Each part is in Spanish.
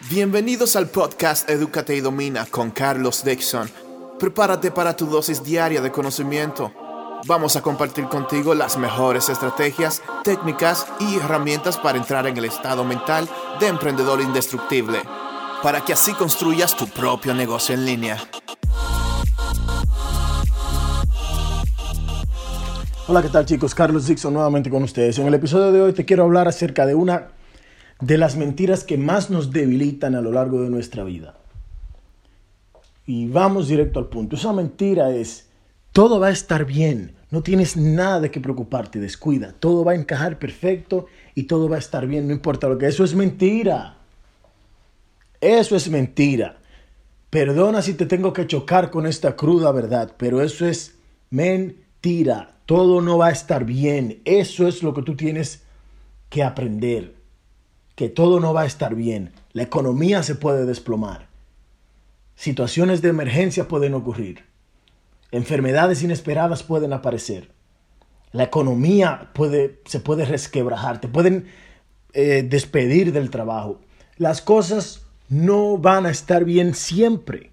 Bienvenidos al podcast Educate y Domina con Carlos Dixon. Prepárate para tu dosis diaria de conocimiento. Vamos a compartir contigo las mejores estrategias, técnicas y herramientas para entrar en el estado mental de emprendedor indestructible, para que así construyas tu propio negocio en línea. Hola, ¿qué tal chicos? Carlos Dixon nuevamente con ustedes. En el episodio de hoy te quiero hablar acerca de una de las mentiras que más nos debilitan a lo largo de nuestra vida. Y vamos directo al punto. Esa mentira es, todo va a estar bien, no tienes nada de qué preocuparte, descuida, todo va a encajar perfecto y todo va a estar bien, no importa lo que, eso es mentira. Eso es mentira. Perdona si te tengo que chocar con esta cruda verdad, pero eso es mentira. Todo no va a estar bien. Eso es lo que tú tienes que aprender que todo no va a estar bien, la economía se puede desplomar, situaciones de emergencia pueden ocurrir, enfermedades inesperadas pueden aparecer, la economía puede, se puede resquebrajar, te pueden eh, despedir del trabajo. Las cosas no van a estar bien siempre.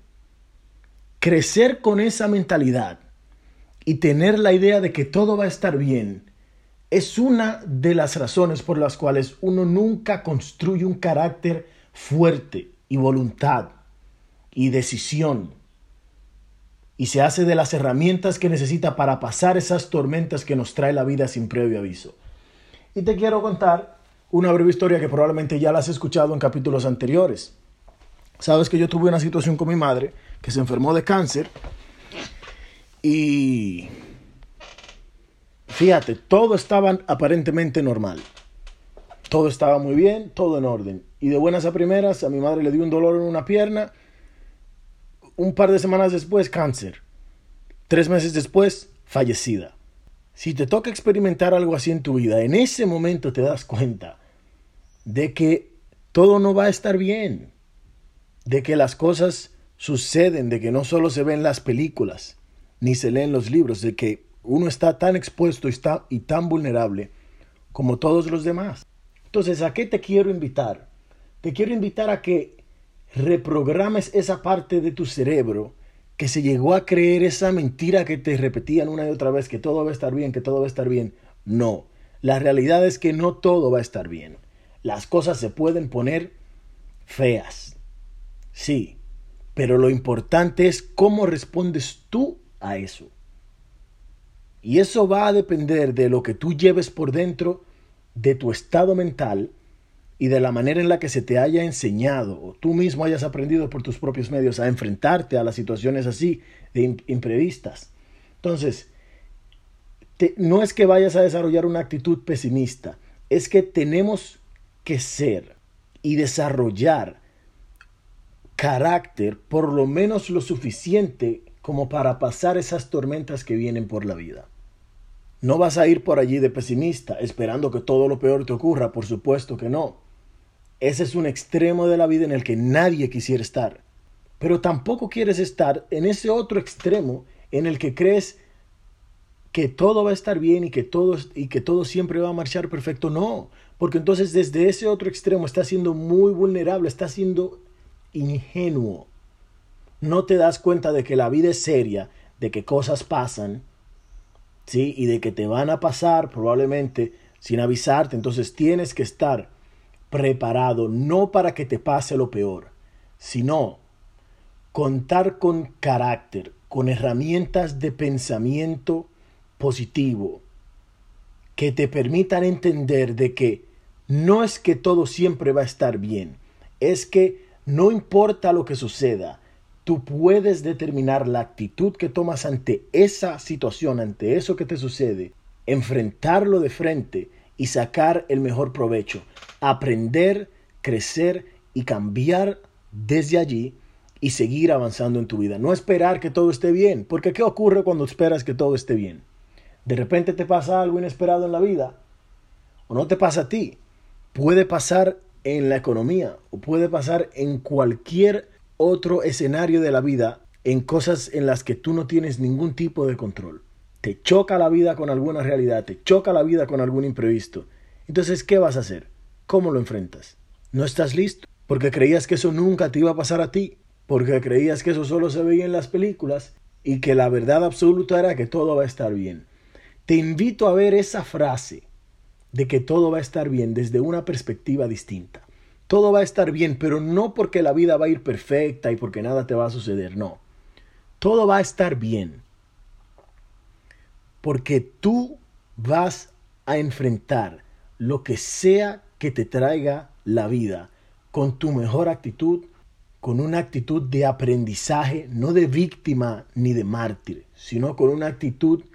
Crecer con esa mentalidad y tener la idea de que todo va a estar bien es una de las razones por las cuales uno nunca construye un carácter fuerte y voluntad y decisión y se hace de las herramientas que necesita para pasar esas tormentas que nos trae la vida sin previo aviso. Y te quiero contar una breve historia que probablemente ya la has escuchado en capítulos anteriores. Sabes que yo tuve una situación con mi madre que se enfermó de cáncer y Fíjate, todo estaba aparentemente normal. Todo estaba muy bien, todo en orden. Y de buenas a primeras, a mi madre le dio un dolor en una pierna. Un par de semanas después, cáncer. Tres meses después, fallecida. Si te toca experimentar algo así en tu vida, en ese momento te das cuenta de que todo no va a estar bien, de que las cosas suceden, de que no solo se ven las películas, ni se leen los libros, de que uno está tan expuesto y, está, y tan vulnerable como todos los demás. Entonces, ¿a qué te quiero invitar? Te quiero invitar a que reprogrames esa parte de tu cerebro que se llegó a creer esa mentira que te repetían una y otra vez, que todo va a estar bien, que todo va a estar bien. No, la realidad es que no todo va a estar bien. Las cosas se pueden poner feas. Sí, pero lo importante es cómo respondes tú a eso. Y eso va a depender de lo que tú lleves por dentro, de tu estado mental y de la manera en la que se te haya enseñado o tú mismo hayas aprendido por tus propios medios a enfrentarte a las situaciones así de imprevistas. Entonces, no es que vayas a desarrollar una actitud pesimista, es que tenemos que ser y desarrollar carácter por lo menos lo suficiente como para pasar esas tormentas que vienen por la vida. No vas a ir por allí de pesimista, esperando que todo lo peor te ocurra, por supuesto que no. Ese es un extremo de la vida en el que nadie quisiera estar. Pero tampoco quieres estar en ese otro extremo en el que crees que todo va a estar bien y que todo, y que todo siempre va a marchar perfecto. No, porque entonces desde ese otro extremo estás siendo muy vulnerable, estás siendo ingenuo. No te das cuenta de que la vida es seria, de que cosas pasan ¿sí? Y de que te van a pasar probablemente sin avisarte. Entonces tienes que estar preparado, no para que te pase lo peor, sino contar con carácter, con herramientas de pensamiento positivo que te permitan entender de que no es que todo siempre va a estar bien, es que no importa lo que suceda, tú puedes determinar la actitud que tomas ante esa situación, ante eso que te sucede, enfrentarlo de frente y sacar el mejor provecho, aprender, crecer y cambiar desde allí y seguir avanzando en tu vida. No esperar que todo esté bien, porque ¿qué ocurre cuando esperas que todo esté bien? De repente te pasa algo inesperado en la vida, o no te pasa a ti, puede pasar en la economía, o puede pasar en cualquier otro escenario de la vida en cosas en las que tú no tienes ningún tipo de control. Te choca la vida con alguna realidad, te choca la vida con algún imprevisto. Entonces, ¿qué vas a hacer? ¿Cómo lo enfrentas? ¿No estás listo? porque creías que eso nunca te iba a pasar a ti, porque creías que eso solo se veía en las películas y que la verdad absoluta era que todo va a estar bien. Te invito a ver esa frase de que todo va a estar bien desde una perspectiva distinta. Todo va a estar bien, pero no porque la vida va a ir perfecta y porque nada te va a suceder, no. Todo va a estar bien. Porque tú vas a enfrentar lo que sea que te traiga la vida con tu mejor actitud, con una actitud de aprendizaje, no de víctima ni de mártir, sino con una actitud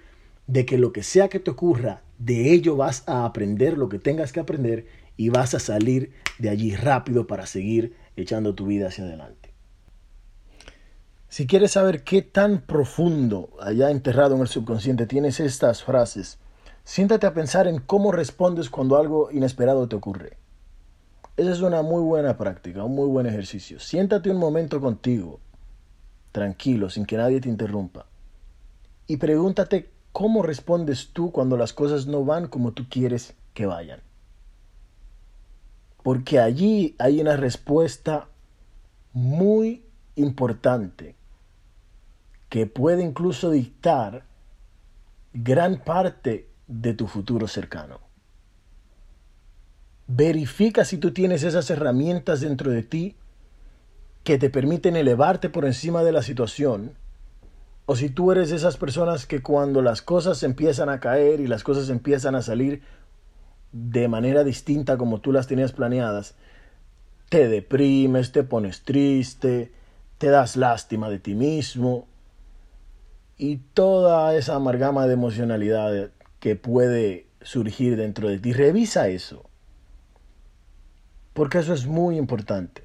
de que lo que sea que te ocurra, de ello vas a aprender lo que tengas que aprender y vas a salir de allí rápido para seguir echando tu vida hacia adelante. Si quieres saber qué tan profundo, allá enterrado en el subconsciente, tienes estas frases, siéntate a pensar en cómo respondes cuando algo inesperado te ocurre. Esa es una muy buena práctica, un muy buen ejercicio. Siéntate un momento contigo, tranquilo, sin que nadie te interrumpa. Y pregúntate cómo respondes tú cuando las cosas no van como tú quieres que vayan. Porque allí hay una respuesta muy importante que puede incluso dictar gran parte de tu futuro cercano. Verifica si tú tienes esas herramientas dentro de ti que te permiten elevarte por encima de la situación. O si tú eres de esas personas que cuando las cosas empiezan a caer y las cosas empiezan a salir de manera distinta como tú las tenías planeadas, te deprimes, te pones triste, te das lástima de ti mismo y toda esa amargama de emocionalidad que puede surgir dentro de ti. Revisa eso. Porque eso es muy importante.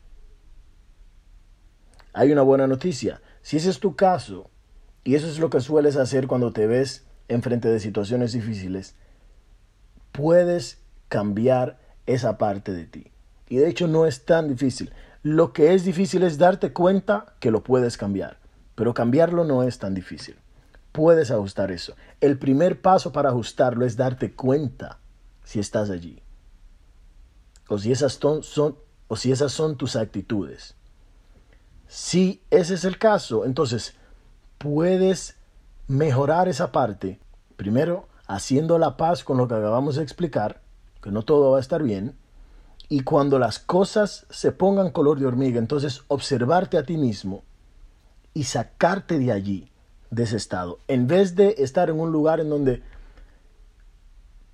Hay una buena noticia. Si ese es tu caso, y eso es lo que sueles hacer cuando te ves enfrente de situaciones difíciles, puedes cambiar esa parte de ti. Y de hecho no es tan difícil. Lo que es difícil es darte cuenta que lo puedes cambiar. Pero cambiarlo no es tan difícil. Puedes ajustar eso. El primer paso para ajustarlo es darte cuenta si estás allí o si esas son, o si esas son tus actitudes. Si ese es el caso, entonces puedes mejorar esa parte, primero haciendo la paz con lo que acabamos de explicar, que no todo va a estar bien, y cuando las cosas se pongan color de hormiga, entonces observarte a ti mismo y sacarte de allí, de ese estado, en vez de estar en un lugar en donde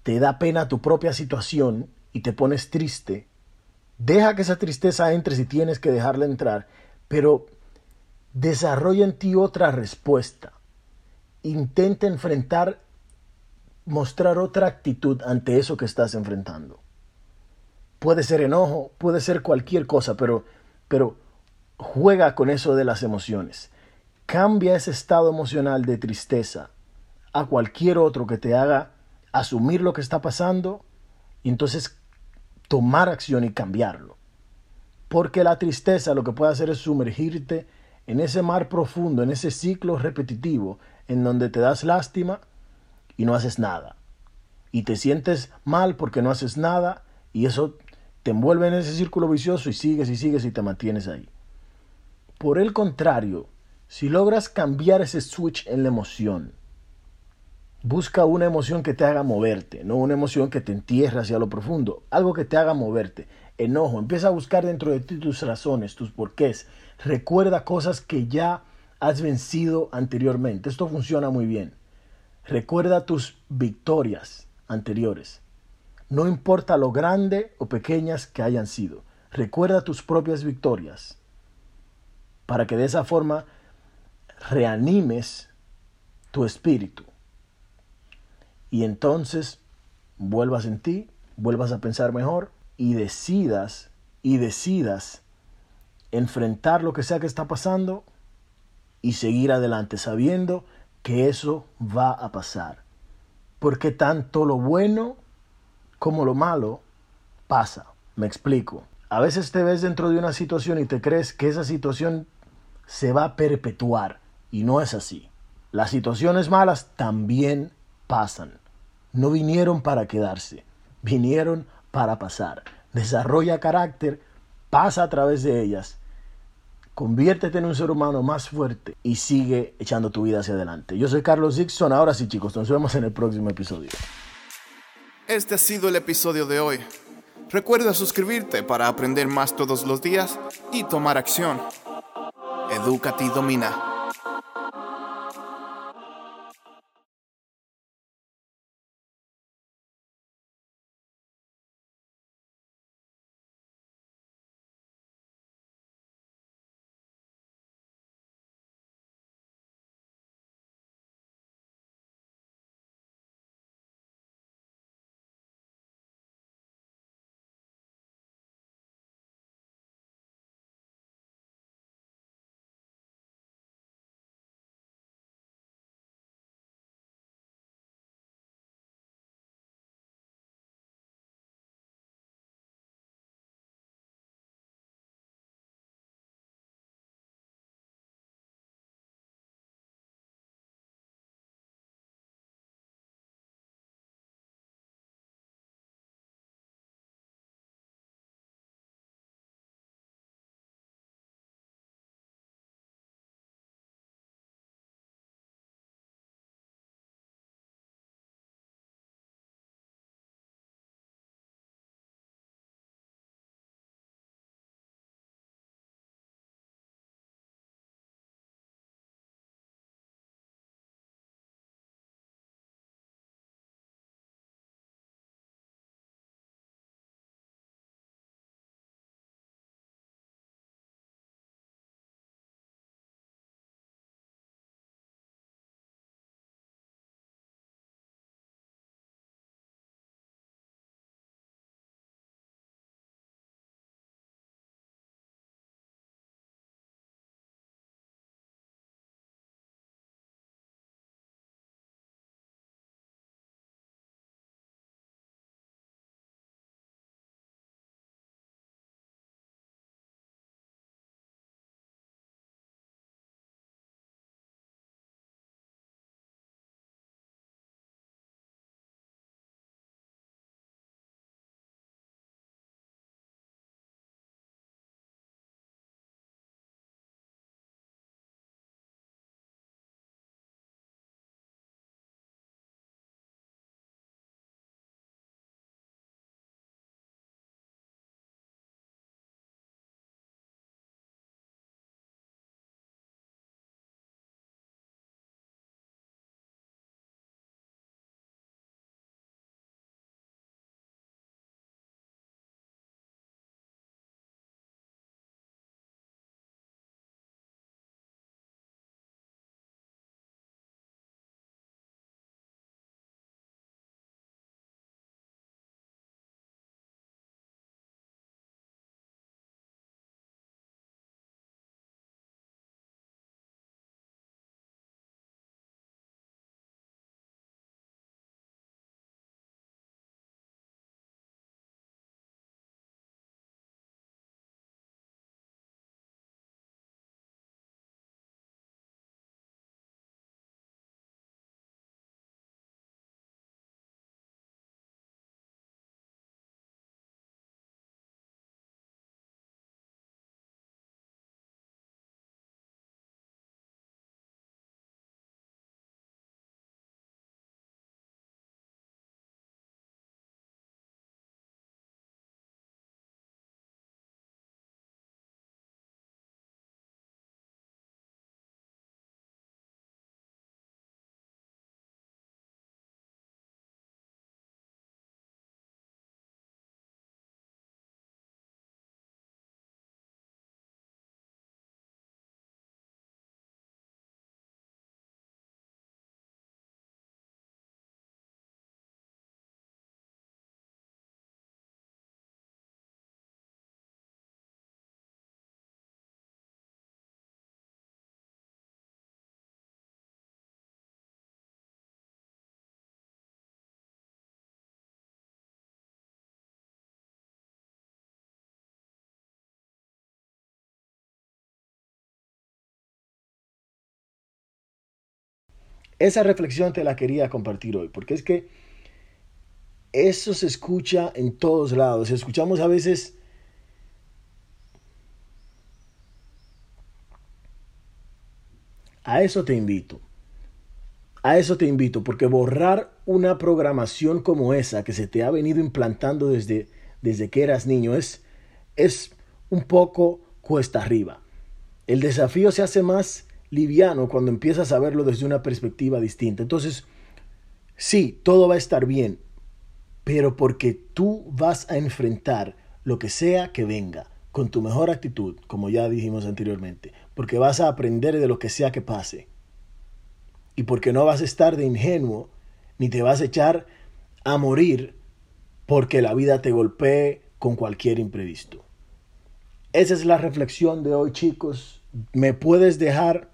te da pena tu propia situación y te pones triste, deja que esa tristeza entre si tienes que dejarla entrar, pero desarrolla en ti otra respuesta. Intenta enfrentar, mostrar otra actitud ante eso que estás enfrentando. Puede ser enojo, puede ser cualquier cosa, pero, pero juega con eso de las emociones. Cambia ese estado emocional de tristeza a cualquier otro que te haga asumir lo que está pasando y entonces tomar acción y cambiarlo. Porque la tristeza lo que puede hacer es sumergirte en ese mar profundo, en ese ciclo repetitivo, en donde te das lástima y no haces nada. Y te sientes mal porque no haces nada y eso te envuelve en ese círculo vicioso y sigues y sigues y te mantienes ahí. Por el contrario, si logras cambiar ese switch en la emoción, Busca una emoción que te haga moverte, no una emoción que te entierre hacia lo profundo, algo que te haga moverte. Enojo, empieza a buscar dentro de ti tus razones, tus porqués. Recuerda cosas que ya has vencido anteriormente. Esto funciona muy bien. Recuerda tus victorias anteriores. No importa lo grande o pequeñas que hayan sido. Recuerda tus propias victorias. Para que de esa forma reanimes tu espíritu y entonces vuelvas en ti, vuelvas a pensar mejor y decidas y decidas enfrentar lo que sea que está pasando y seguir adelante sabiendo que eso va a pasar. Porque tanto lo bueno como lo malo pasa. Me explico. A veces te ves dentro de una situación y te crees que esa situación se va a perpetuar y no es así. Las situaciones malas también pasan. No vinieron para quedarse, vinieron para pasar. Desarrolla carácter pasa a través de ellas, conviértete en un ser humano más fuerte y sigue echando tu vida hacia adelante. Yo soy Carlos Dixon, ahora sí chicos, nos vemos en el próximo episodio. Este ha sido el episodio de hoy. Recuerda suscribirte para aprender más todos los días y tomar acción. Edúcate y domina. Esa reflexión te la quería compartir hoy, porque es que eso se escucha en todos lados. Escuchamos a veces A eso te invito. A eso te invito, porque borrar una programación como esa que se te ha venido implantando desde, desde que eras niño es, es un poco cuesta arriba. El desafío se hace más liviano cuando empiezas a verlo desde una perspectiva distinta. Entonces, sí, todo va a estar bien, pero porque tú vas a enfrentar lo que sea que venga con tu mejor actitud, como ya dijimos anteriormente, porque vas a aprender de lo que sea que pase. Y porque no vas a estar de ingenuo, ni te vas a echar a morir porque la vida te golpee con cualquier imprevisto. Esa es la reflexión de hoy, chicos. Me puedes dejar...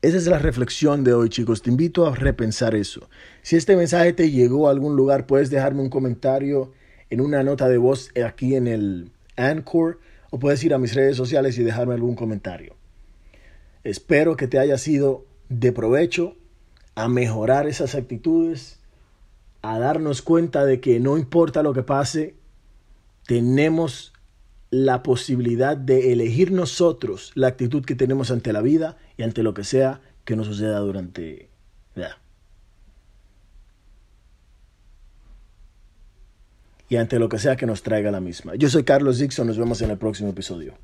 Esa es la reflexión de hoy, chicos. Te invito a repensar eso. Si este mensaje te llegó a algún lugar, puedes dejarme un comentario en una nota de voz aquí en el Anchor o puedes ir a mis redes sociales y dejarme algún comentario. Espero que te haya sido de provecho a mejorar esas actitudes, a darnos cuenta de que no importa lo que pase, tenemos la posibilidad de elegir nosotros la actitud que tenemos ante la vida y ante lo que sea que nos suceda durante... Y ante lo que sea que nos traiga la misma. Yo soy Carlos Dixon, nos vemos en el próximo episodio.